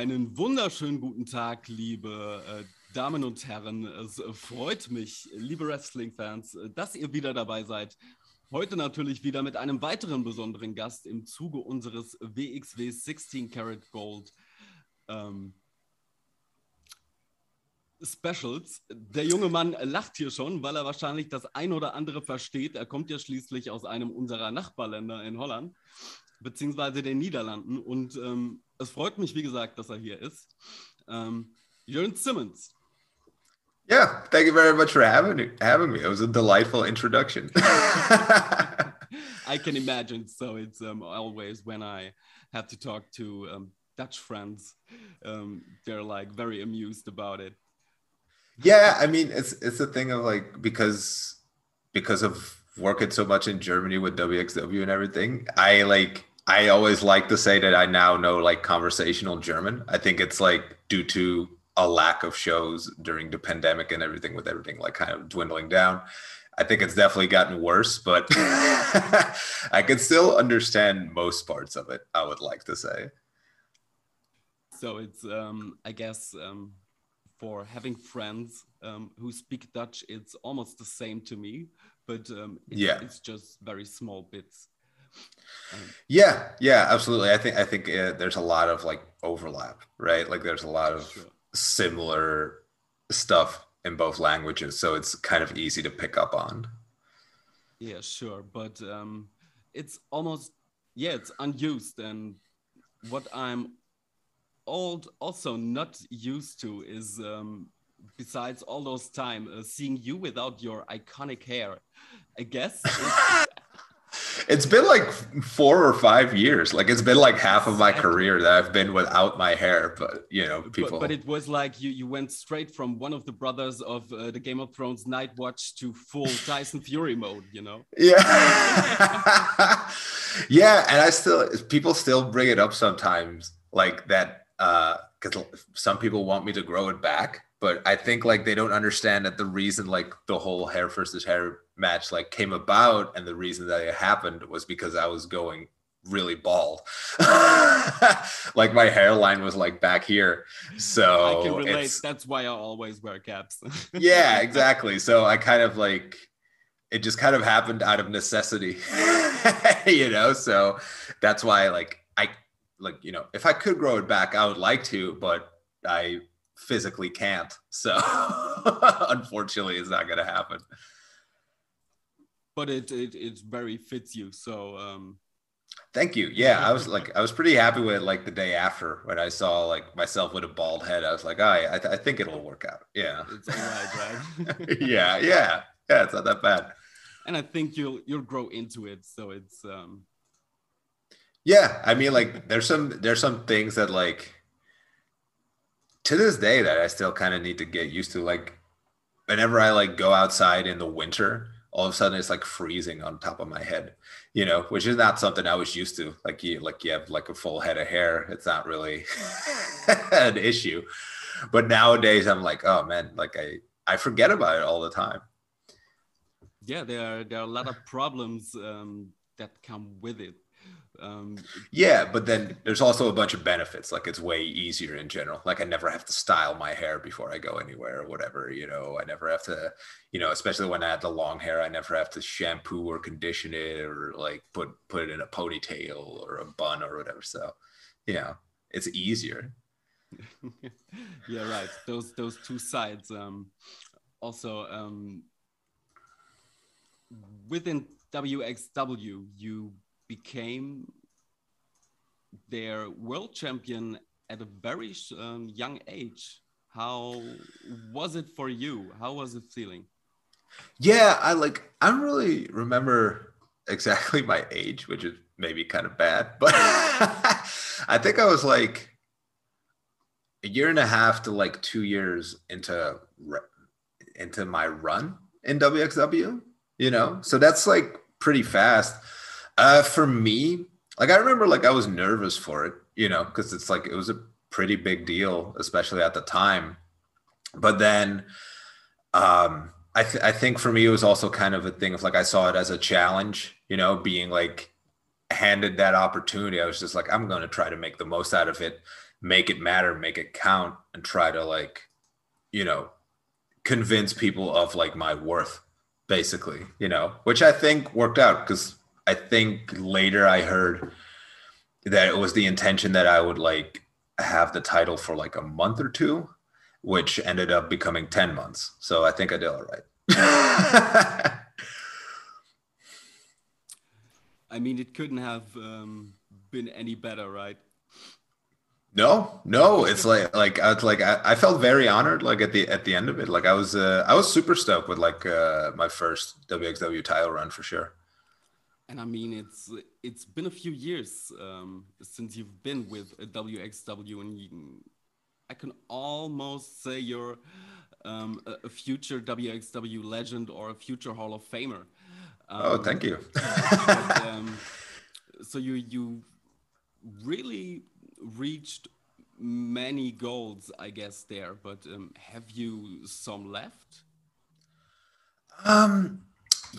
Einen wunderschönen guten Tag, liebe äh, Damen und Herren. Es freut mich, liebe Wrestling-Fans, dass ihr wieder dabei seid. Heute natürlich wieder mit einem weiteren besonderen Gast im Zuge unseres WXW 16 Karat Gold ähm, Specials. Der junge Mann lacht hier schon, weil er wahrscheinlich das ein oder andere versteht. Er kommt ja schließlich aus einem unserer Nachbarländer in Holland, beziehungsweise den Niederlanden. Und ähm, es freut mich, wie gesagt, dass er hier ist. Ähm, Jurn Simmons. Yeah, thank you very much for having having me. It was a delightful introduction. I can imagine. So it's um, always when I have to talk to um, Dutch friends, um, they're like very amused about it. Yeah, I mean, it's it's a thing of like because because of working so much in Germany with WXW and everything. I like I always like to say that I now know like conversational German. I think it's like due to a lack of shows during the pandemic and everything with everything like kind of dwindling down. I think it's definitely gotten worse, but I can still understand most parts of it, I would like to say. So it's um I guess um for having friends um, who speak Dutch, it's almost the same to me, but um, it's, yeah, it's just very small bits. Yeah, yeah, absolutely. I think I think uh, there's a lot of like overlap, right? Like there's a lot of sure. similar stuff in both languages, so it's kind of easy to pick up on. Yeah, sure, but um, it's almost yeah, it's unused, and what I'm old also not used to is um, besides all those time uh, seeing you without your iconic hair i guess it's been like four or five years. Like it's been like half of my career that i've been without my hair but you know people but, but it was like you you went straight from one of the brothers of uh, the game of thrones night watch to full tyson fury mode you know? Yeah. Yeah and i still people still bring it up sometimes like that because uh, some people want me to grow it back but i think like they don't understand that the reason like the whole hair versus hair match like came about and the reason that it happened was because i was going really bald. Like my hairline was like back here. So i can relate. that's why i always wear caps. Yeah exactly. So i kind of like it just kind of happened out of necessity you know? So that's why like I like you know if i could grow it back i would like to but i physically can't. So unfortunately it's not going to happen but it, it it very fits you. So um thank you. Yeah i was like i was pretty happy with it like the day after when i saw like myself with a bald head. I was like oh, I, th- I think it'll work out. Yeah. It's all right right yeah yeah. Yeah it's not that bad. And i think you'll you'll grow into it. So it's um yeah, I mean, like there's some there's some things that like to this day that I still kind of need to get used to. Like whenever I like go outside in the winter, all of a sudden it's like freezing on top of my head, you know, which is not something I was used to. Like you like you have like a full head of hair. It's not really an issue. But nowadays I'm like, oh man, like I I forget about it all the time. Yeah, there are there are a lot of problems um, that come with it um, yeah, but then there's also a bunch of benefits. Like it's way easier in general. Like I never have to style my hair before I go anywhere or whatever. You know, I never have to, you know, especially when I had the long hair, I never have to shampoo or condition it or like put put it in a ponytail or a bun or whatever. So, you know, it's easier. yeah, right. Those those two sides. Um, also, um, within WXW, you became their world champion at a very um, young age. How was it for you? How was it feeling? Yeah, I like, I don't really remember exactly my age, which is maybe kind of bad, but I think I was like a year and a half to like two years into into my run in WXW, you know? So that's like pretty fast. Uh, for me, like I remember, like I was nervous for it, you know, because it's like it was a pretty big deal, especially at the time. But then, um, I th- I think for me it was also kind of a thing of like I saw it as a challenge, you know, being like handed that opportunity. I was just like, I'm going to try to make the most out of it. make it matter, make it count, and try to like, you know, convince people of like my worth, basically, you know, which I think worked out because I think later I heard that it was the intention that I would like have the title for like a month or two, which ended up becoming 10 months. So I think I did all right. I mean, it couldn't have um, been any better, right? No, no, it's like like I like I, I, felt very honored like at the at the end of it. Like I was uh, I was super stoked with like uh, my first WXW title run for sure. And I mean, it's it's been a few years um, since you've been with WXW, and you, I can almost say you're um, a future WXW legend or a future Hall of Famer. Um, oh, thank you. but, um, so you you really reached many goals, I guess there. But um, have you some left? Um,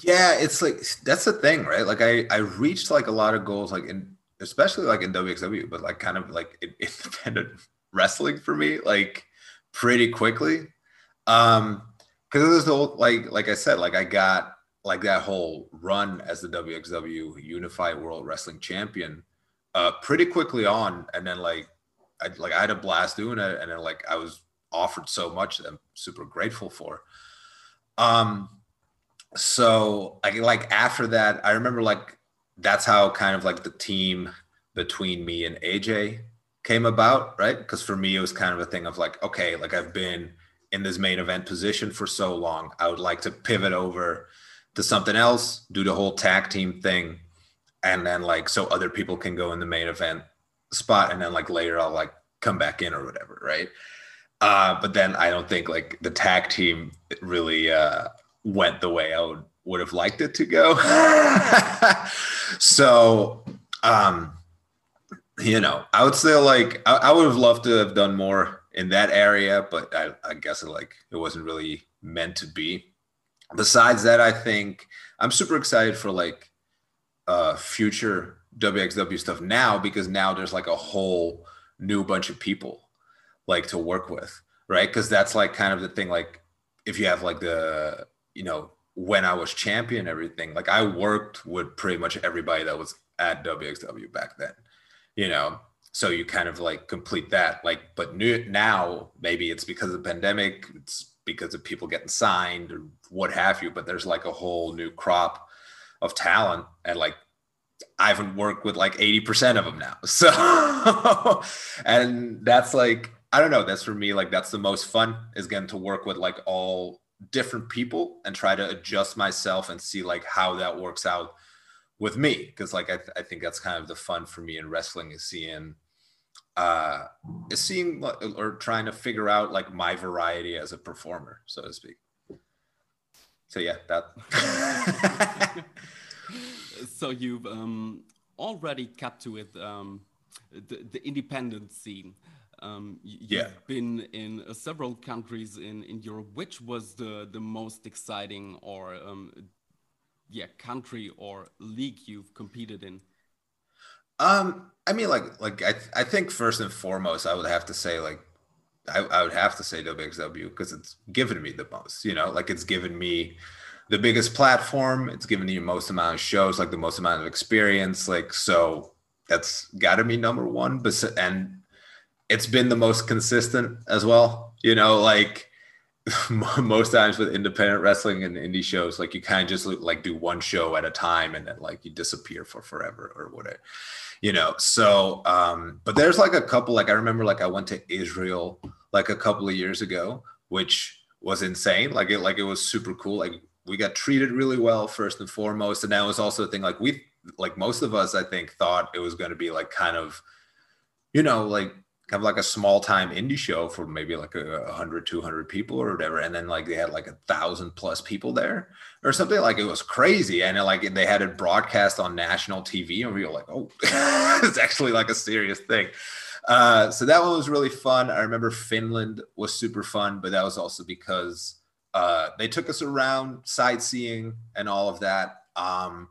yeah, it's like that's the thing, right? Like I I reached like a lot of goals, like in especially like in WXW, but like kind of like in, independent wrestling for me, like pretty quickly. Um, because it was the whole like like I said, like I got like that whole run as the WXW Unified World Wrestling Champion uh pretty quickly on, and then like I like I had a blast doing it, and then like I was offered so much that I'm super grateful for. Um so I like after that, I remember like that's how kind of like the team between me and AJ came about, right? Because for me, it was kind of a thing of like, okay, like I've been in this main event position for so long. I would like to pivot over to something else, do the whole tag team thing, and then like so other people can go in the main event spot, and then like later I'll like come back in or whatever, right? Uh, but then I don't think like the tag team really uh, went the way I would would have liked it to go. so, um, you know, I would say like I, I, would have loved to have done more in that area, but I, I guess it, like it wasn't really meant to be. Besides that, I think I'm super excited for like uh future WXW stuff now because now there's like a whole new bunch of people like to work with, right? Because that's like kind of the thing. Like if you have like the you know, when I was champion, everything, like I worked with pretty much everybody that was at WXW back then, you know. So you kind of like complete that, like, but new, now maybe it's because of the pandemic, it's because of people getting signed or what have you, but there's like a whole new crop of talent, and like I haven't worked with like 80% of them now. So, and that's like, I don't know, that's for me, like, that's the most fun is getting to work with like all different people and try to adjust myself and see like how that works out with me. Because like I, th- I think that's kind of the fun for me in wrestling is seeing uh is seeing or trying to figure out like my variety as a performer so to speak. So yeah that so you've um already kept to it um the, the independent scene um, you've yeah. been in uh, several countries in, in Europe. Which was the, the most exciting or um, yeah country or league you've competed in? Um, I mean, like like I I think first and foremost, I would have to say like I, I would have to say WXW because it's given me the most. You know, like it's given me the biggest platform. It's given me most amount of shows, like the most amount of experience. Like so, that's got to be number one. But and it's been the most consistent as well. You know, like most times with independent wrestling and indie shows, like you kind of just like do one show at a time and then like you disappear for forever or whatever, you know. So, um, but there's like a couple, like I remember like I went to Israel like a couple of years ago, which was insane. Like it, like it was super cool. Like we got treated really well first and foremost. And that was also a thing like we, like most of us, I think thought it was going to be like kind of, you know, like kind of like a small time indie show for maybe like a, 100 200 people or whatever. And then like they had like a thousand plus people there or something. Like it was crazy. And it, like they had it broadcast on national tv and we were like oh it's actually like a serious thing. Uh, so that one was really fun. I remember finland was super fun but that was also because uh, they took us around sightseeing and all of that. Um,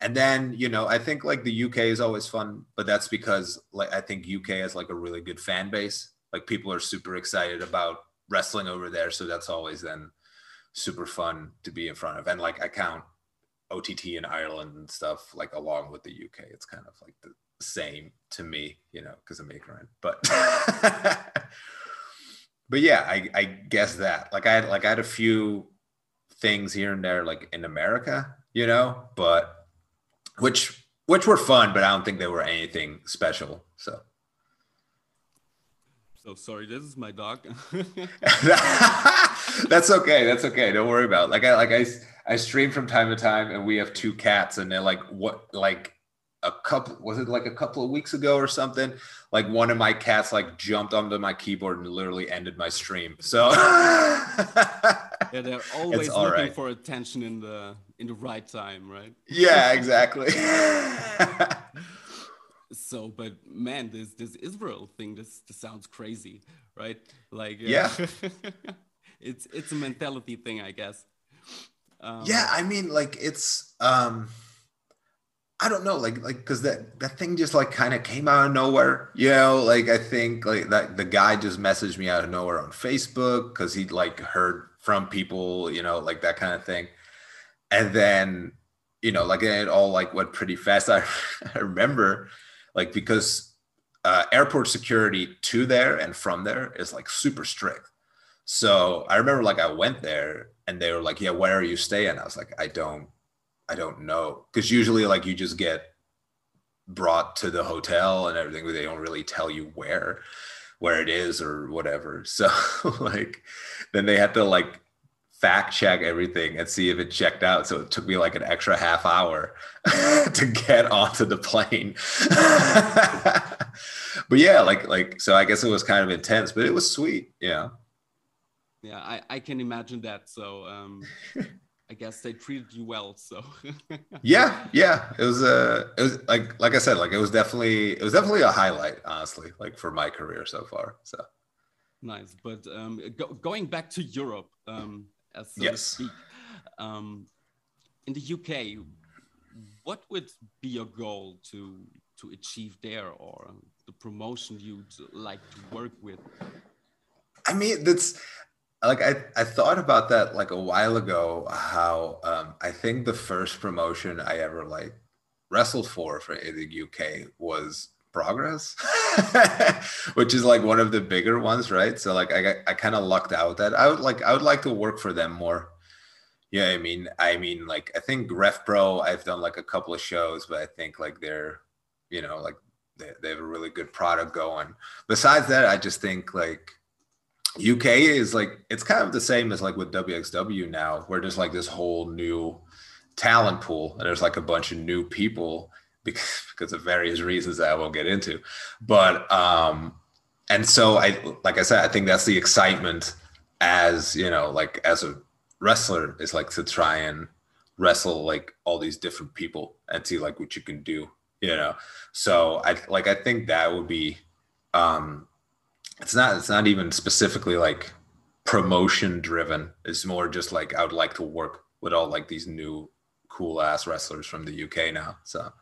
and then you know i think like the uk is always fun but that's because like i think uk has like a really good fan base. Like people are super excited about wrestling over there so that's always then super fun to be in front of. And like i count ott in ireland and stuff like along with the uk it's kind of like the same to me you know because i'm ignorant but but yeah I, I guess that. Like i had like i had a few things here and there like in america you know but which which were fun, but I don't think they were anything special. So. So sorry, this is my dog. That's okay. That's okay. Don't worry about it. Like I like I I stream from time to time, and we have two cats, and they're like what like a couple was it like a couple of weeks ago or something like one of my cats like jumped onto my keyboard and literally ended my stream so yeah they're always looking right. for attention in the in the right time right? Yeah exactly. So but man this this israel thing this, this sounds crazy right? Like uh, yeah. it's it's a mentality thing i guess. Um, yeah i mean like it's um I don't know, like like because that that thing just like kind of came out of nowhere, you know. Like I think like that the guy just messaged me out of nowhere on Facebook because he like heard from people, you know, like that kind of thing. And then, you know, like it all like went pretty fast. I, I remember like because uh, airport security to there and from there is like super strict. So I remember like I went there and they were like, "Yeah, where are you staying?" I was like, "I don't I don't know because usually like you just get brought to the hotel and everything, but they don't really tell you where where it is or whatever. So like then they had to like fact check everything and see if it checked out. So it took me like an extra half hour to get onto the plane. but yeah, like like so I guess it was kind of intense, but it was sweet, yeah. Yeah, I, I can imagine that. So um I guess they treated you well. So yeah, yeah, it was uh, it was like like I said, like it was definitely it was definitely a highlight, honestly, like for my career so far. So nice, but um, go, going back to Europe, um, as so yes. to speak, um, in the UK, what would be your goal to to achieve there, or the promotion you'd like to work with? I mean, that's like I, I thought about that like a while ago how um, i think the first promotion i ever like wrestled for for in the uk was progress which is like one of the bigger ones right? So like i, I kind of lucked out that i would like i would like to work for them more. Yeah i mean? I mean like i think Rev Pro i've done like a couple of shows but i think like they're you know like they, they have a really good product going. Besides that i just think like UK is like it's kind of the same as like with WXW now, where there's like this whole new talent pool, and there's like a bunch of new people because because of various reasons that I won't get into. But um, and so I like I said, I think that's the excitement as you know, like as a wrestler is like to try and wrestle like all these different people and see like what you can do, you know. So I like I think that would be um it's not it's not even specifically like promotion driven. It's more just like i would like to work with all like these new cool ass wrestlers from the uk now so.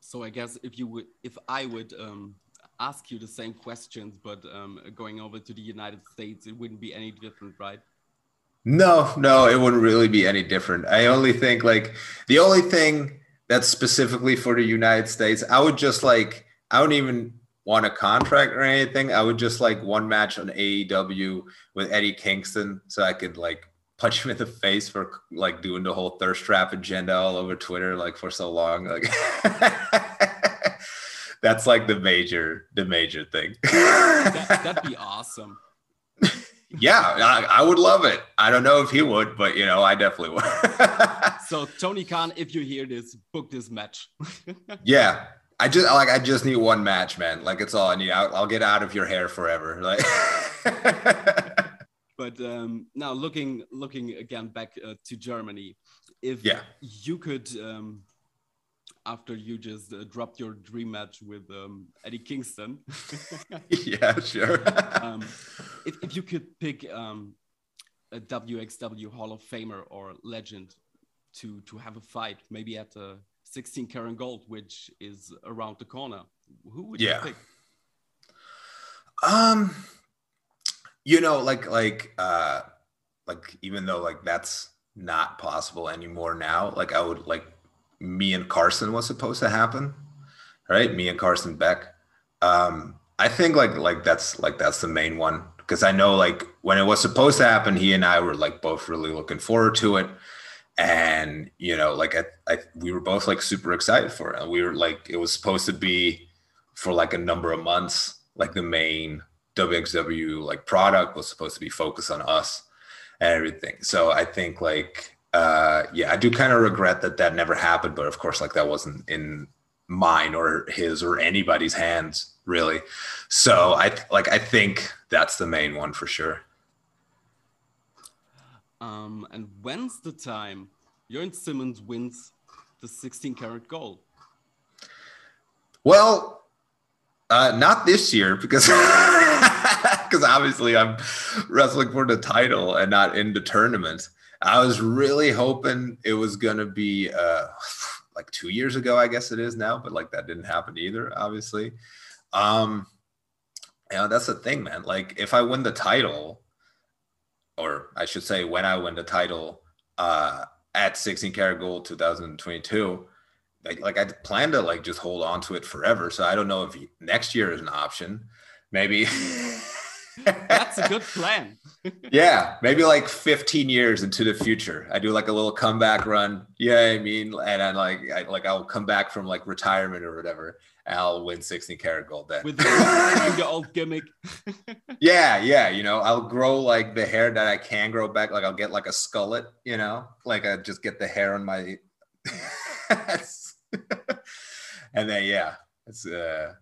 So i guess if you would if i would um ask you the same questions but um going over to the united states it wouldn't be any different right? No no it wouldn't really be any different. I only think like the only thing that's specifically for the united states i would just like i don't even want a contract or anything. I would just like one match on AEW with Eddie Kingston so I could like punch him in the face for like doing the whole thirst trap agenda all over Twitter like for so long. Like that's like the major the major thing. that, that'd be awesome. yeah, I, I, would love it. I don't know if he would, but you know, I definitely would. so Tony Khan, if you hear this, book this match. yeah, I just like I just need one match, man. Like it's all I need. I'll, I'll get out of your hair forever. Like. but um, now looking looking again back uh, to Germany, if yeah. you could, um, after you just uh, dropped your dream match with um, Eddie Kingston. yeah, sure. um, if if you could pick um, a WXW Hall of Famer or legend to to have a fight, maybe at the 16 karat gold, which is around the corner, who would yeah. you pick? Um, you know, like like uh, like even though like that's not possible anymore now, like I would like me and Karsten was supposed to happen, right? Me and Karsten Beck. Um, I think like like that's like that's the main one because I know like when it was supposed to happen, he and I were like both really looking forward to it, and you know like I, I we were both like super excited for it. And we were like it was supposed to be for like a number of months, like the main WXW like product was supposed to be focused on us and everything. So I think like uh yeah, I do kind of regret that that never happened, but of course like that wasn't in mine or his or anybody's hands really. So I like I think that's the main one for sure. Um, and when's the time Jurn Simmons wins the 16 karat gold? Well, uh, not this year because because obviously I'm wrestling for the title and not in the tournament. I was really hoping it was gonna be uh, like two years ago, I guess it is now, but like that didn't happen either, obviously. Um, you know, that's the thing, man. Like, if I win the title, or I should say, when I win the title uh, at 16 karat gold 2022, like, like I plan to like just hold on to it forever. So I don't know if next year is an option. Maybe. That's a good plan. yeah, maybe like 15 years into the future, I do like a little comeback run. Yeah, I mean, and I like, I like, I'll come back from like retirement or whatever, I'll win 16 karat gold then. With the old gimmick. yeah, yeah. You know, I'll grow like the hair that I can grow back. Like I'll get like a skullet, you know, like I just get the hair on my. and then, yeah, it's, uh,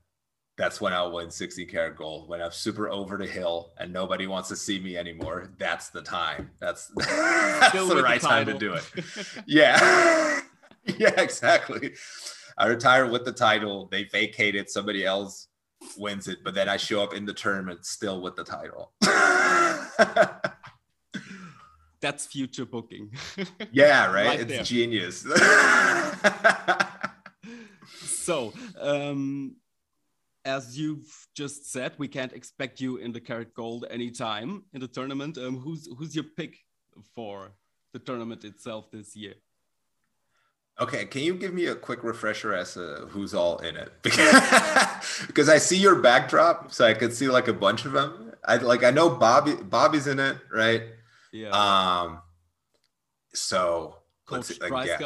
that's when I'll win 60 karat gold. When I'm super over the hill and nobody wants to see me anymore, that's the time. That's, that's the right the time to do it. yeah. yeah, exactly. I retire with the title. They vacate it. Somebody else wins it, but then I show up in the tournament still with the title. That's future booking. yeah, right. right it's there. genius. so, um, as you've just said, we can't expect you in the Karat gold anytime in the tournament. Um, who's who's your pick for the tournament itself this year? Okay, can you give me a quick refresher as to who's all in it? because I see your backdrop, so I could see like a bunch of them. I like I know Bobby Bobby's in it, right? Yeah. Um. So let's see, like, yeah.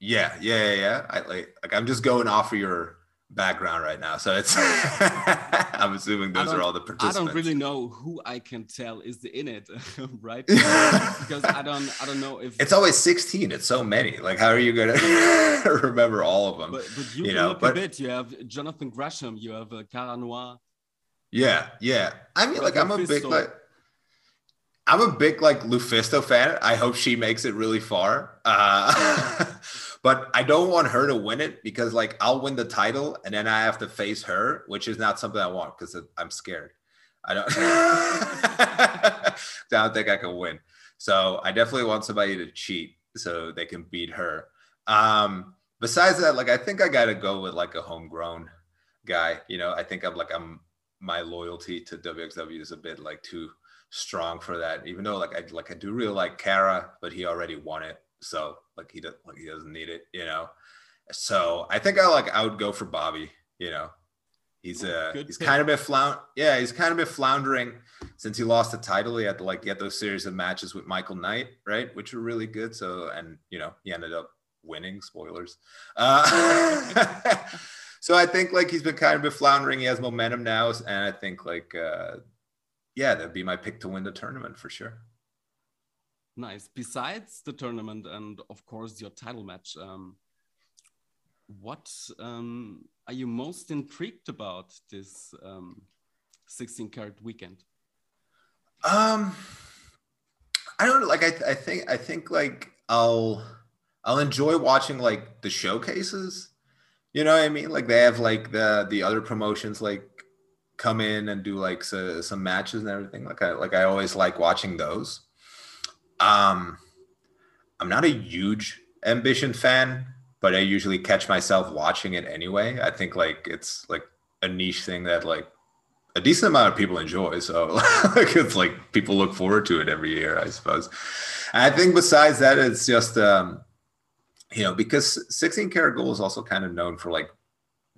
yeah, yeah, yeah, yeah. I like like I'm just going off of your background right now. So it's I'm assuming those are all the participants. I don't really know who I can tell is the in it, right? because I don't I don't know if it's always 16. It's so many. Like how are you gonna remember all of them? But, but you, you know, but, a bit. You have Jonathan Gresham, you have uh, Cara Noir. Yeah, yeah. I mean, like I'm a big like I'm a big like Lufisto fan. I hope she makes it really far. Uh, but I don't want her to win it because like I'll win the title and then I have to face her, which is not something I want because I'm scared. I don't. I don't think I can win. So I definitely want somebody to cheat so they can beat her. Um, besides that, like I think I got to go with like a homegrown guy. You know, I think I'm like I'm my loyalty to WXW is a bit like too strong for that. Even though like I like I do really like Cara, but he already won it so like he doesn't like he doesn't need it, you know. So I think I like I would go for Bobby, you know. He's uh he's pick. kind of been flound yeah, he's kind of been floundering since he lost the title. He had to like get those series of matches with Michael Knight, right? Which were really good. So and you know, he ended up winning, spoilers. Uh so I think like he's been kind of been floundering. He has momentum now, and I think like uh yeah, that'd be my pick to win the tournament for sure. Nice. Besides the tournament and of course your title match, um, what um, are you most intrigued about this um, 16 karat weekend? Um, I don't like. I, I think I think like I'll I'll enjoy watching like the showcases. You know what I mean? Like they have like the the other promotions like come in and do like so, some matches and everything. Like I like I always like watching those. Um, I'm not a huge ambition fan, but I usually catch myself watching it anyway. I think like it's like a niche thing that like a decent amount of people enjoy. So like it's like people look forward to it every year, I suppose. And I think besides that, it's just um, you know, because 16 karat gold is also kind of known for like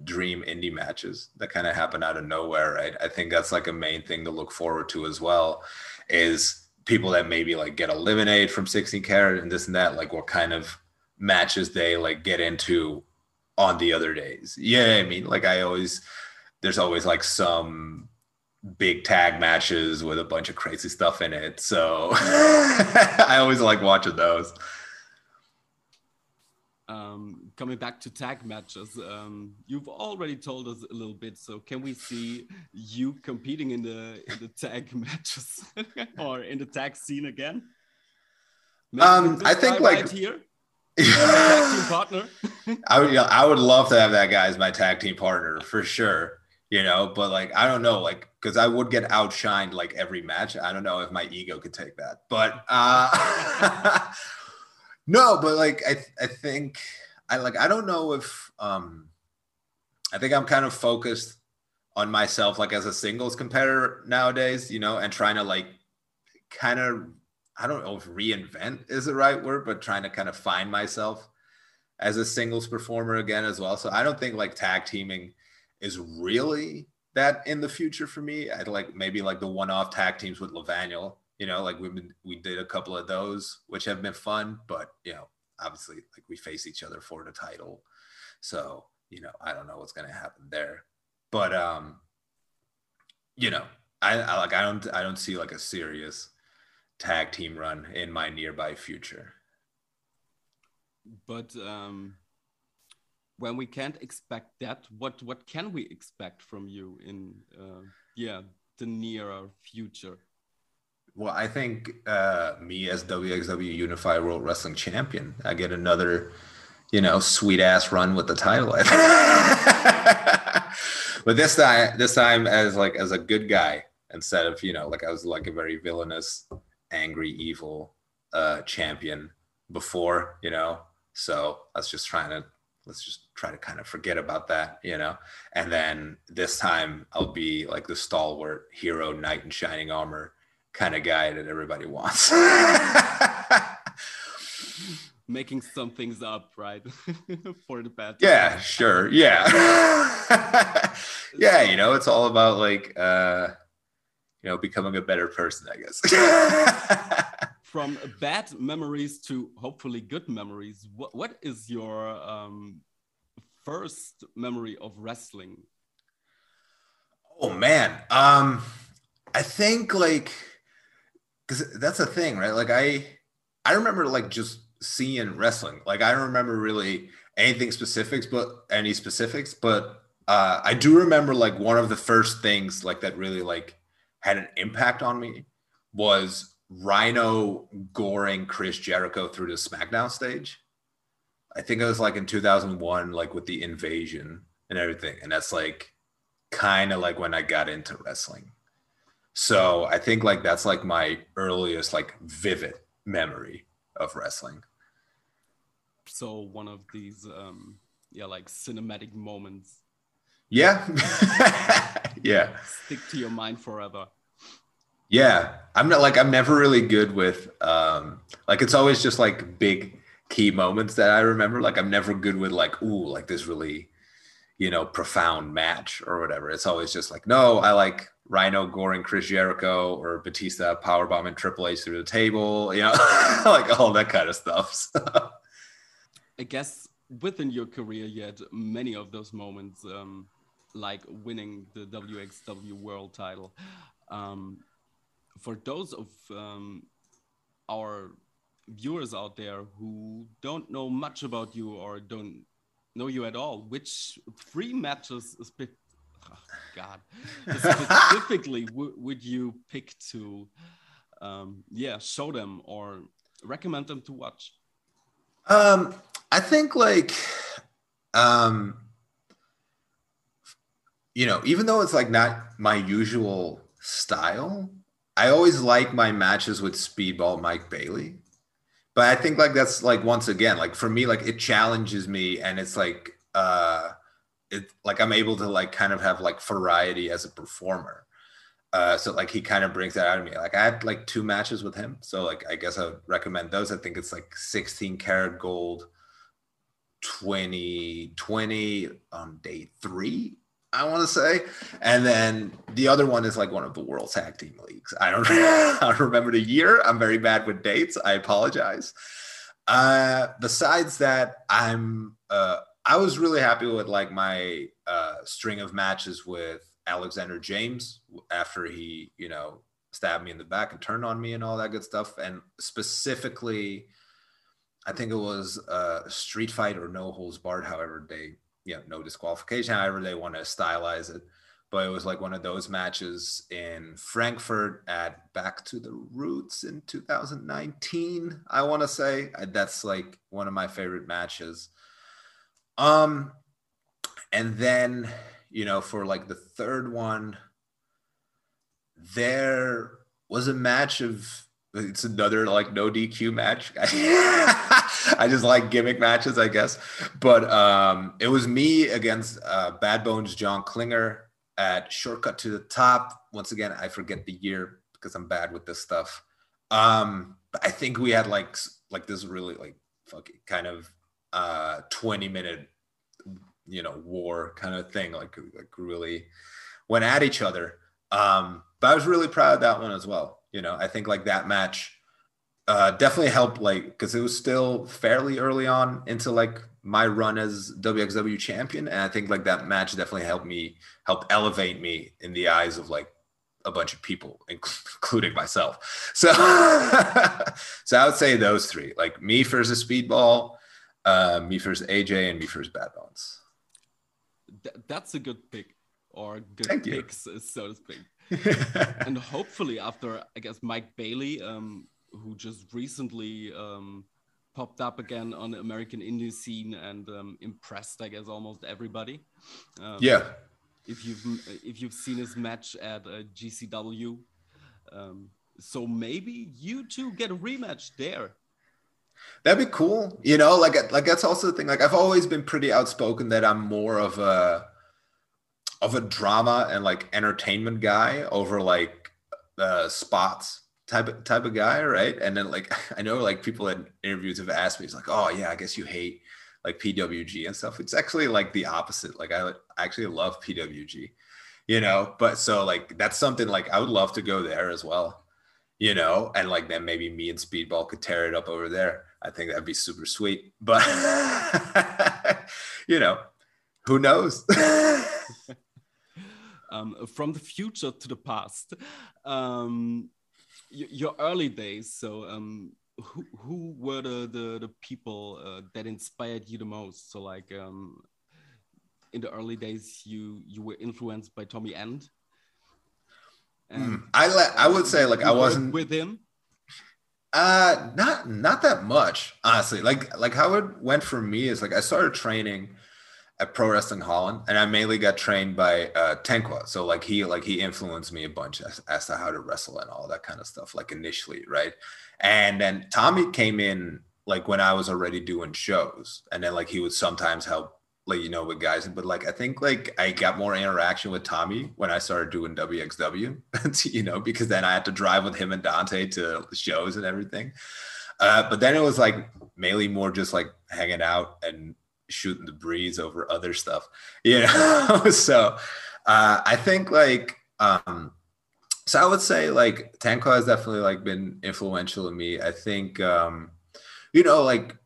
dream indie matches that kind of happen out of nowhere, right? I think that's like a main thing to look forward to as well is people that maybe like get eliminated from 16 karat and this and that, like what kind of matches they like get into on the other days. Yeah, I mean, like I always there's always like some big tag matches with a bunch of crazy stuff in it. So I always like watching those. Um, coming back to tag matches, um, you've already told us a little bit. So can we see you competing in the in the tag matches or in the tag scene again? Maybe um, I think like right here. tag team partner. I would, I would love to have that guy as my tag team partner for sure. You know, but like I don't know, like because I would get outshined like every match. I don't know if my ego could take that, but uh, no, but like I, I think I like I don't know if um, I think I'm kind of focused on myself like as a singles competitor nowadays, you know, and trying to like kind of I don't know if reinvent is the right word, but trying to kind of find myself as a singles performer again as well. So I don't think like tag teaming is really that in the future for me. I'd like maybe like the one-off tag teams with Levaniel. You know, like we've been we did a couple of those, which have been fun, but you know, obviously like we face each other for the title. So, you know, I don't know what's gonna happen there. But um, you know, I, I like I don't I don't see like a serious tag team run in my nearby future. But um when we can't expect that, what what can we expect from you in uh, yeah the nearer future? Well, I think uh, me as WXW Unified World Wrestling Champion, I get another, you know, sweet ass run with the title. but this time, this time as like as a good guy instead of you know like I was like a very villainous, angry, evil uh, champion before, you know. So I was just trying to let's just try to kind of forget about that, you know. And then this time I'll be like the stalwart hero, knight in shining armor kind of guy that everybody wants. Making some things up, right? For the bad. Yeah, sure. Yeah. yeah, you know, it's all about like uh you know, becoming a better person, I guess. from bad memories to hopefully good memories what, what is your um, first memory of wrestling oh man um i think like because that's a thing right like i i remember like just seeing wrestling like i don't remember really anything specifics but any specifics but uh i do remember like one of the first things like that really like had an impact on me was Rhino goring Chris Jericho through the SmackDown stage. I think it was like in 2001, like with the invasion and everything. And that's like kind of like when I got into wrestling. So I think like that's like my earliest, like vivid memory of wrestling. So one of these, um, yeah, like cinematic moments. Yeah. yeah. Stick to your mind forever. Yeah, I'm not like I'm never really good with um like it's always just like big key moments that I remember. Like I'm never good with like ooh like this really you know profound match or whatever. It's always just like no, I like Rhino goring Chris Jericho or Batista power bombing Triple H through the table. You know, like all that kind of stuff. I guess within your career, you had many of those moments, um, like winning the WXW World Title. Um, for those of um, our viewers out there who don't know much about you or don't know you at all, which three matches oh, God specifically would you pick to um, yeah show them or recommend them to watch? Um, I think like um, you know, even though it's like not my usual style, I always like my matches with Speedball Mike Bailey but I think like that's like once again, like for me, like it challenges me and it's like uh it like I'm able to like kind of have like variety as a performer. Uh, so like he kind of brings that out of me. Like I had like two matches with him, so like I guess I would recommend those. I think it's like 16 karat gold, 20 20 on day three, I want to say, and then the other one is like one of the world tag team leagues. I don't I don't remember the year. I'm very bad with dates. I apologize. Uh, besides that, I'm uh, I was really happy with like my uh, string of matches with Alexander James after he, you know, stabbed me in the back and turned on me and all that good stuff. And specifically, I think it was a street fight or no holds barred, however they, you know, no disqualification, however they want to stylize it. But it was like one of those matches in Frankfurt at Back to the Roots in 2019, I want to say. That's like one of my favorite matches um, and then you know for like the third one, there was a match of it's another like no DQ match. I just like gimmick matches, I guess. But um, it was me against uh, Bad Bones John Klinger at Shortcut to the Top. Once again, I forget the year because I'm bad with this stuff. Um, but I think we had like like this really like fucking kind of uh 20 minute you know war kind of thing like like really went at each other. Um but i was really proud of that one as well. You know i think like that match uh definitely helped like because it was still fairly early on into like my run as wxw champion. And i think like that match definitely helped me help elevate me in the eyes of like a bunch of people including myself. So so i would say those three like me versus speedball uh, me versus aj and me versus bad bones th- that's a good pick or good Thank picks, you. so to speak. and hopefully, after I guess Mike Bailey, um, who just recently um, popped up again on the American indie scene and um, impressed, I guess, almost everybody. Um, yeah. If you've if you've seen his match at uh, GCW, um, so maybe you two get a rematch there. That'd be cool. You know, like like that's also the thing. Like I've always been pretty outspoken that I'm more of a of a drama and like entertainment guy over like uh spots type of type of guy, right? And then like I know like people in interviews have asked me, it's like, oh yeah, I guess you hate like PWG and stuff. It's actually like the opposite. Like I actually love PWG, you know. But so like that's something like I would love to go there as well, you know, and like then maybe me and Speedball could tear it up over there. I think that'd be super sweet. But you know, who knows? um, from the future to the past, um, your early days. So, um, who who were the the, the people uh, that inspired you the most? So, like um, in the early days, you you were influenced by Tommy End. And, mm, I le- I would say like I wasn't with him. Uh, not not that much, honestly. Like like how it went for me is like I started training at Pro Wrestling Holland, and I mainly got trained by uh, Tenqua. So like he like he influenced me a bunch as, as to how to wrestle and all that kind of stuff. Like initially, right? And then Tommy came in like when I was already doing shows, and then like he would sometimes help like you know with guys but like i think like i got more interaction with tommy when i started doing wxw you know because then i had to drive with him and dante to shows and everything. Uh, but then it was like mainly more just like hanging out and shooting the breeze over other stuff you know? So uh, i think like um so i would say like tanko has definitely like been influential in me. I think um you know like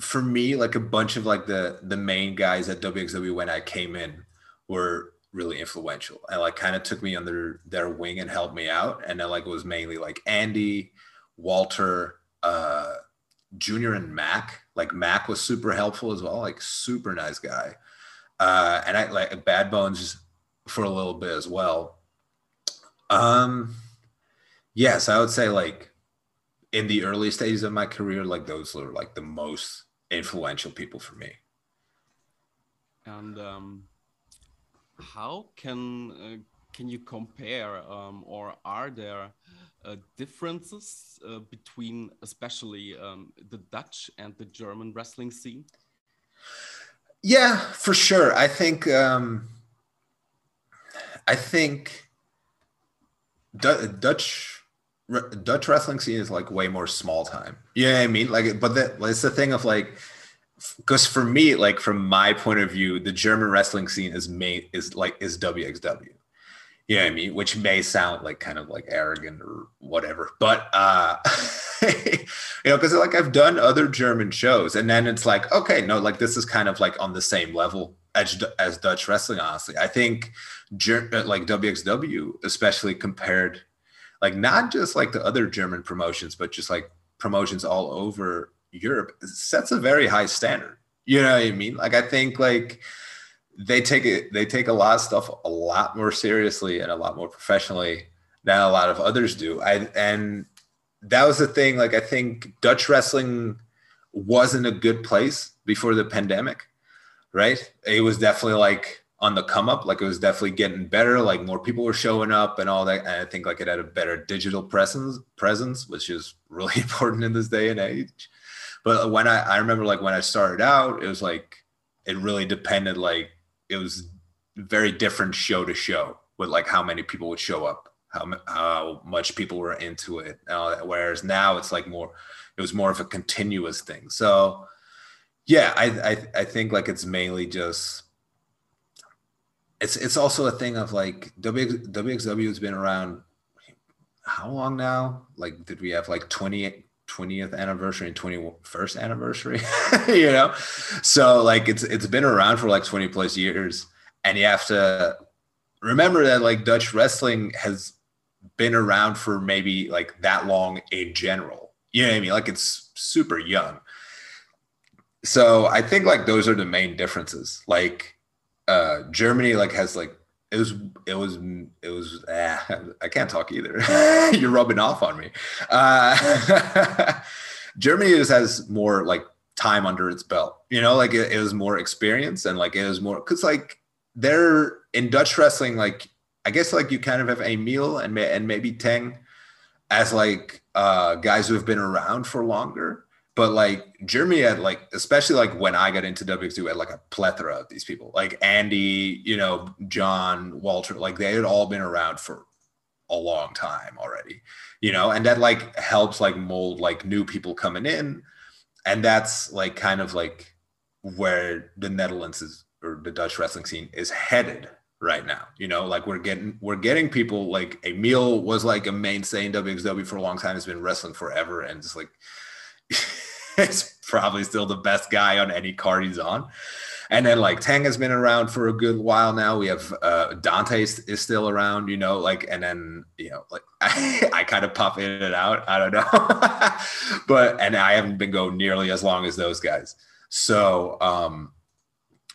for me, like a bunch of like the the main guys at WXW when I came in were really influential and like kind of took me under their wing and helped me out. And then like it was mainly like Andy, Walter, uh, Junior, and Mac. Like Mac was super helpful as well, like super nice guy. Uh, and I like Bad Bones for a little bit as well. Um, yes, I would say like in the early stages of my career, like those were like the most influential people for me. And um, how can uh, can you compare um, or are there uh, differences uh, between especially um, the Dutch and the German wrestling scene? Yeah, for sure. I think um, I think D- Dutch Dutch wrestling scene is like way more small time. You know I mean? Like, but that it's the thing of like, because for me, like from my point of view, the German wrestling scene is made is like is WXW. You know what I mean? Which may sound like kind of like arrogant or whatever, but uh you know, because like I've done other German shows, and then it's like, okay, no, like this is kind of like on the same level as, as Dutch wrestling. Honestly, I think like WXW, especially compared like not just like the other German promotions, but just like promotions all over Europe sets a very high standard. You know what I mean? Like I think like they take it they take a lot of stuff a lot more seriously and a lot more professionally than a lot of others do. I and that was the thing. Like I think Dutch wrestling wasn't a good place before the pandemic, right? It was definitely like on the come up. Like it was definitely getting better. Like more people were showing up and all that. And I think like it had a better digital presence, presence, which is really important in this day and age. But when I, I remember like when I started out, it was like it really depended. Like it was very different show to show with like how many people would show up, how how much people were into it. Whereas now it's like more, it was more of a continuous thing. So yeah, I I, I think like it's mainly just it's it's also a thing of like w, WXW has been around how long now? Like, did we have like 20, 20th anniversary and 21st anniversary? you know, so like it's it's been around for like 20 plus years, and you have to remember that like Dutch wrestling has been around for maybe like that long in general. You know what I mean? Like it's super young. So I think like those are the main differences. Like uh, Germany like has like it was it was it was eh, I can't talk either. You're rubbing off on me. Uh, Germany just has more like time under its belt. You know, like it, it was more experience and like it was more because like they're in Dutch wrestling. Like I guess like you kind of have Emil and and maybe Tang as like uh, guys who have been around for longer but like Germany had like, especially like when I got into WXW, had like a plethora of these people, like Andy, you know, John, Walter, like they had all been around for a long time already, you know, and that like helps like mold like new people coming in. And that's like kind of like where the Netherlands is or the Dutch wrestling scene is headed right now. You know, like we're getting we're getting people like Emil was like a mainstay in WXW for a long time, has been wrestling forever, and just like is probably still the best guy on any card he's on. And then like Tang has been around for a good while now. We have uh, Dante is, is still around, you know, like, and then, you know, like I, I kind of pop in and out. I don't know. but, and I haven't been going nearly as long as those guys. So, um,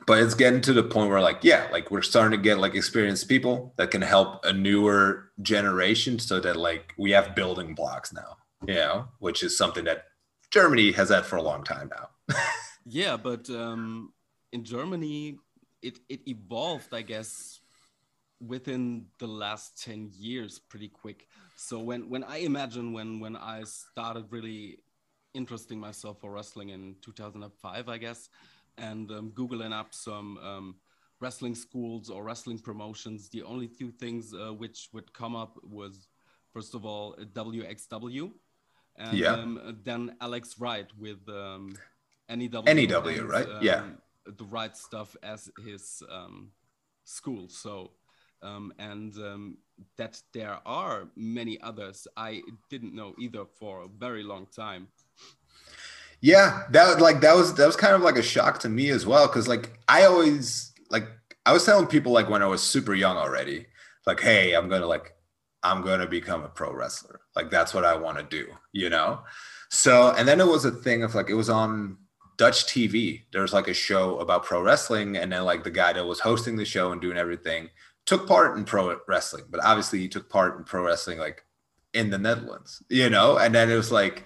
but it's getting to the point where like, yeah, like we're starting to get like experienced people that can help a newer generation so that like we have building blocks now, you know, which is something that Germany has that for a long time now. yeah, but um, in Germany, it, it evolved, I guess, within the last 10 years pretty quick. So when, when I imagine when, when I started really interesting myself for wrestling in 2005, I guess, and um, Googling up some um, wrestling schools or wrestling promotions, the only two things uh, which would come up was, first of all, WXW, and yeah. um, then Alex Wright with um, NEW. NEW, and, right? Um, yeah. The right stuff as his um, school. So, um, and um, that there are many others I didn't know either for a very long time. Yeah, that like that was that was kind of like a shock to me as well because like I always like I was telling people like when I was super young already, like, hey, I'm gonna like I'm going to become a pro wrestler. Like that's what I want to do, you know? So, and then it was a thing of like, it was on Dutch TV. There was like a show about pro wrestling. And then like the guy that was hosting the show and doing everything took part in pro wrestling, but obviously he took part in pro wrestling like in the Netherlands, you know? And then it was like,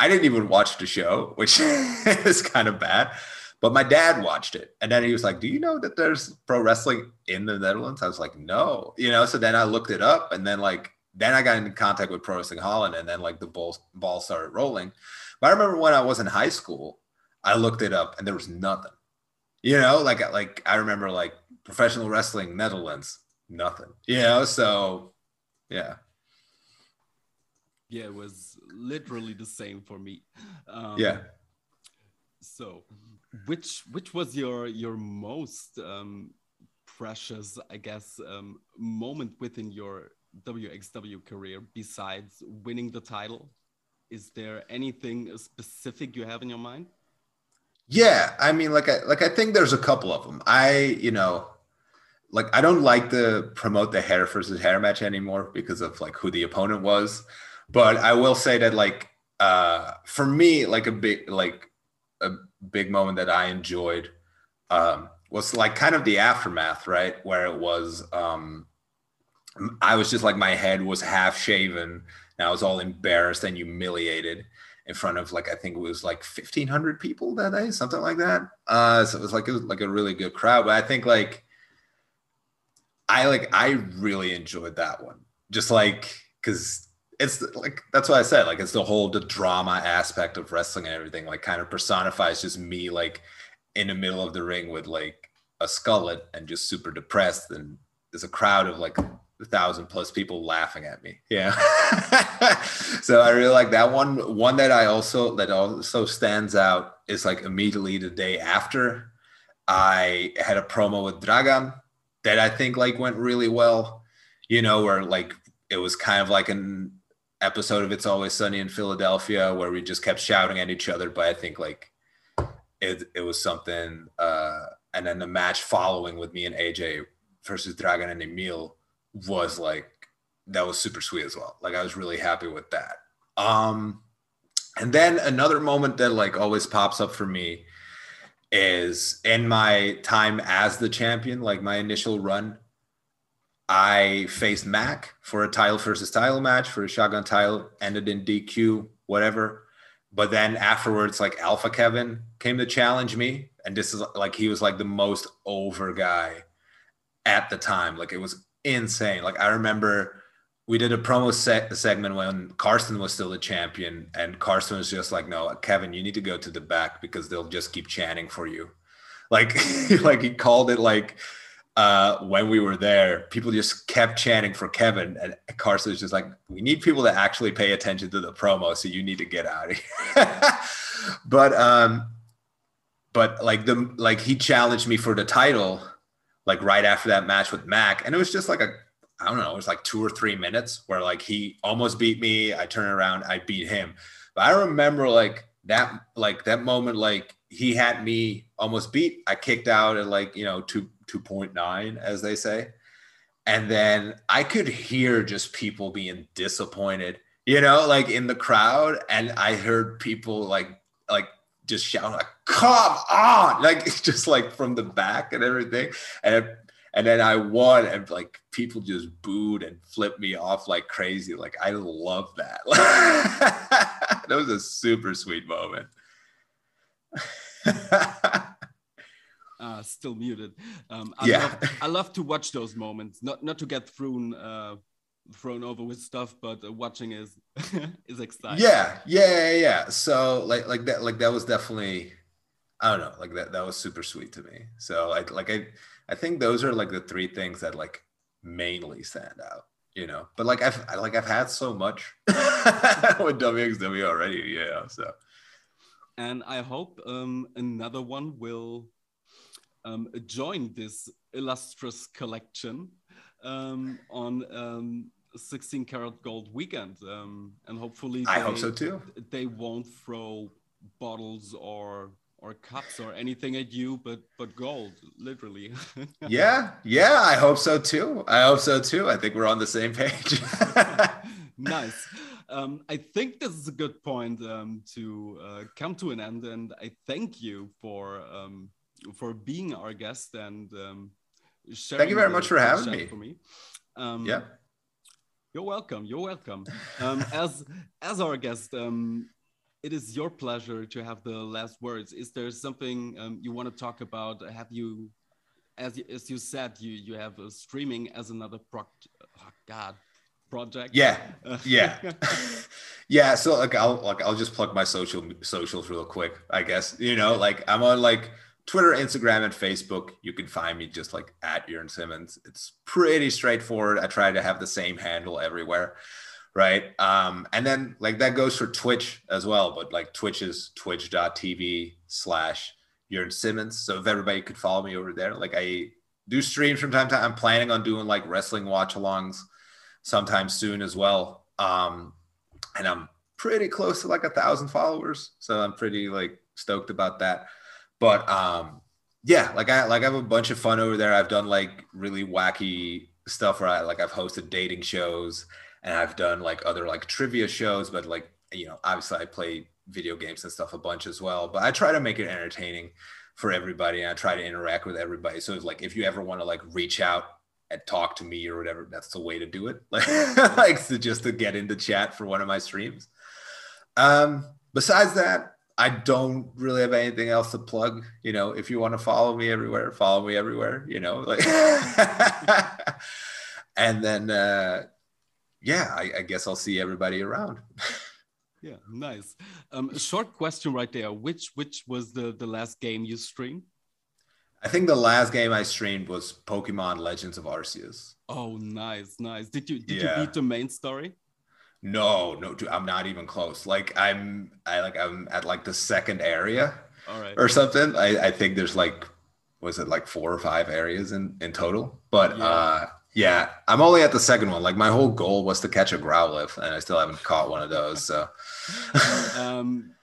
I didn't even watch the show, which is kind of bad. But my dad watched it, and then he was like, "Do you know that there's pro wrestling in the Netherlands?" I was like, "No," you know. So then I looked it up, and then like then I got in contact with Pro Wrestling Holland, and then like the ball ball started rolling. But I remember when I was in high school, I looked it up, and there was nothing. You know, like like I remember like professional wrestling Netherlands, nothing. You know, so yeah. Yeah, it was literally the same for me. Um, yeah. So, which which was your your most um, precious, I guess, um, moment within your WXW career besides winning the title? Is there anything specific you have in your mind? Yeah, I mean, like I like I think there's a couple of them. I you know, like I don't like to promote the hair versus hair match anymore because of like who the opponent was, but I will say that like uh for me like a big like a big moment that I enjoyed um was like kind of the aftermath, right? Where it was um I was just like my head was half shaven and I was all embarrassed and humiliated in front of like I think it was like 1500 people that day, something like that. Uh, so it was like it was like a really good crowd. But I think like I like I really enjoyed that one. Just like because it's like that's what I said. Like it's the whole the drama aspect of wrestling and everything. Like kind of personifies just me like in the middle of the ring with like a skullet and just super depressed and there's a crowd of like a thousand plus people laughing at me. Yeah. so I really like that one. One that I also that also stands out is like immediately the day after I had a promo with Dragan that I think like went really well. You know, where like it was kind of like an episode of It's Always Sunny in Philadelphia where we just kept shouting at each other. But I think like it it was something uh and then the match following with me and AJ versus Dragon and Emil was like that was super sweet as well. Like I was really happy with that. Um and then another moment that like always pops up for me is in my time as the champion, like my initial run, I faced Mac for a title versus title match for a shotgun title, ended in DQ, whatever. But then afterwards, like Alpha Kevin came to challenge me. And this is like he was like the most over guy at the time. Like it was insane. Like I remember we did a promo se- segment when Karsten was still the champion, and Karsten was just like, "No, Kevin, you need to go to the back because they'll just keep chanting for you." Like, like he called it like uh, when we were there, people just kept chanting for Kevin, and Karsten was just like, "We need people to actually pay attention to the promo, so you need to get out of here." but um, but like the like he challenged me for the title like right after that match with Mac. And it was just like a, I don't know, it was like two or three minutes where like he almost beat me. I turn around, I beat him. But I remember like that, like that moment, like he had me almost beat. I kicked out at like, you know, two, 2.9, as they say. And then I could hear just people being disappointed, you know, like in the crowd. And I heard people like, like just shouting like come on! Like it's just like from the back and everything. And and then i won and like people just booed and flipped me off like crazy. Like i love that. That was a super sweet moment uh, still muted um, I, yeah. love, I love to watch those moments not not to get thrown uh, thrown over with stuff, but uh, watching is is exciting. Yeah, yeah, yeah. So like like that like that was definitely I don't know like that that was super sweet to me. So I like I I think those are like the three things that like mainly stand out. You know, but like I've I, like I've had so much with WXW already. Yeah, so. And I hope um, another one will um, join this illustrious collection um, on um, 16 karat gold weekend um, and hopefully they, i hope so too. they won't throw bottles or or cups or anything at you but but gold literally. Yeah yeah i hope so too. I hope so too. I think we're on the same page. Nice. Um, i think this is a good point um, to uh, come to an end and i thank you for um, for being our guest and um, thank you very much for having me for me um, yeah you're welcome. You're welcome. Um, as as our guest, um, it is your pleasure to have the last words. Is there something um, you want to talk about? Have you, as you, as you said, you you have uh, streaming as another pro- oh God project? Yeah, yeah, yeah. So like I'll like I'll just plug my social socials real quick. I guess you know like I'm on like Twitter, Instagram, and Facebook. You can find me just like at Jurn Simmons. It's pretty straightforward. I try to have the same handle everywhere right? Um, and then like that goes for Twitch as well, but like Twitch is twitch.tv slash Jurn Simmons. So if everybody could follow me over there, like I do streams from time to time. I'm planning on doing like wrestling watch alongs sometime soon as well. Um, and I'm pretty close to like a thousand followers. So I'm pretty like stoked about that. But um, yeah, like I like I have a bunch of fun over there. I've done like really wacky stuff where I like I've hosted dating shows and I've done like other like trivia shows, but like you know, obviously I play video games and stuff a bunch as well. But I try to make it entertaining for everybody, and I try to interact with everybody. So it's like if you ever want to like reach out and talk to me or whatever, that's the way to do it. Like, like to just to get into chat for one of my streams. Um, besides that, I don't really have anything else to plug. You know, if you want to follow me everywhere, follow me everywhere. You know, like, and then uh, yeah, I, I guess I'll see everybody around. yeah, nice. Um, a short question right there. Which which was the the last game you streamed? I think the last game I streamed was Pokemon Legends of Arceus. Oh, nice, nice. Did you did yeah. you beat the main story? No, no, dude, I'm not even close. Like I'm, I like I'm at like the second area, all right, or something. I, I think there's like, was it like four or five areas in in total? But yeah. uh, yeah, I'm only at the second one. Like my whole goal was to catch a Growlithe, and I still haven't caught one of those. So, um,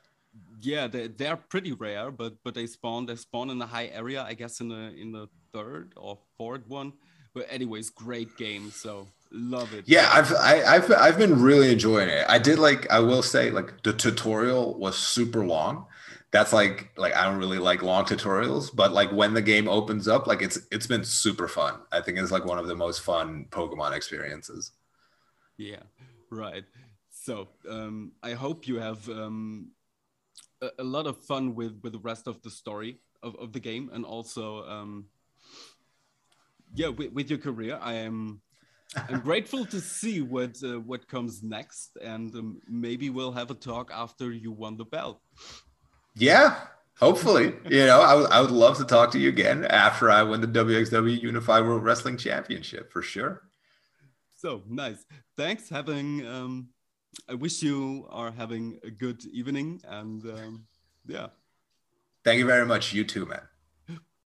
yeah, they they're pretty rare, but but they spawn they spawn in the high area. I guess in the in the third or fourth one. But anyways, great game. So love it. Yeah, I've I, have i I've been really enjoying it. I did like I will say like the tutorial was super long that's like like I don't really like long tutorials, but like when the game opens up, like it's it's been super fun. I think it's like one of the most fun Pokemon experiences. Yeah, right. So um, I hope you have um, a, a, lot of fun with with the rest of the story of, of the game, and also um, yeah, with, with your career. I am I'm grateful to see what uh, what comes next, and um, maybe we'll have a talk after you won the belt. Yeah, hopefully. you know, I, w- I would love to talk to you again after I win the WXW Unified World Wrestling Championship for sure. So nice. Thanks. Having, um, I wish you are having a good evening and um, yeah. Thank you very much. You too, man.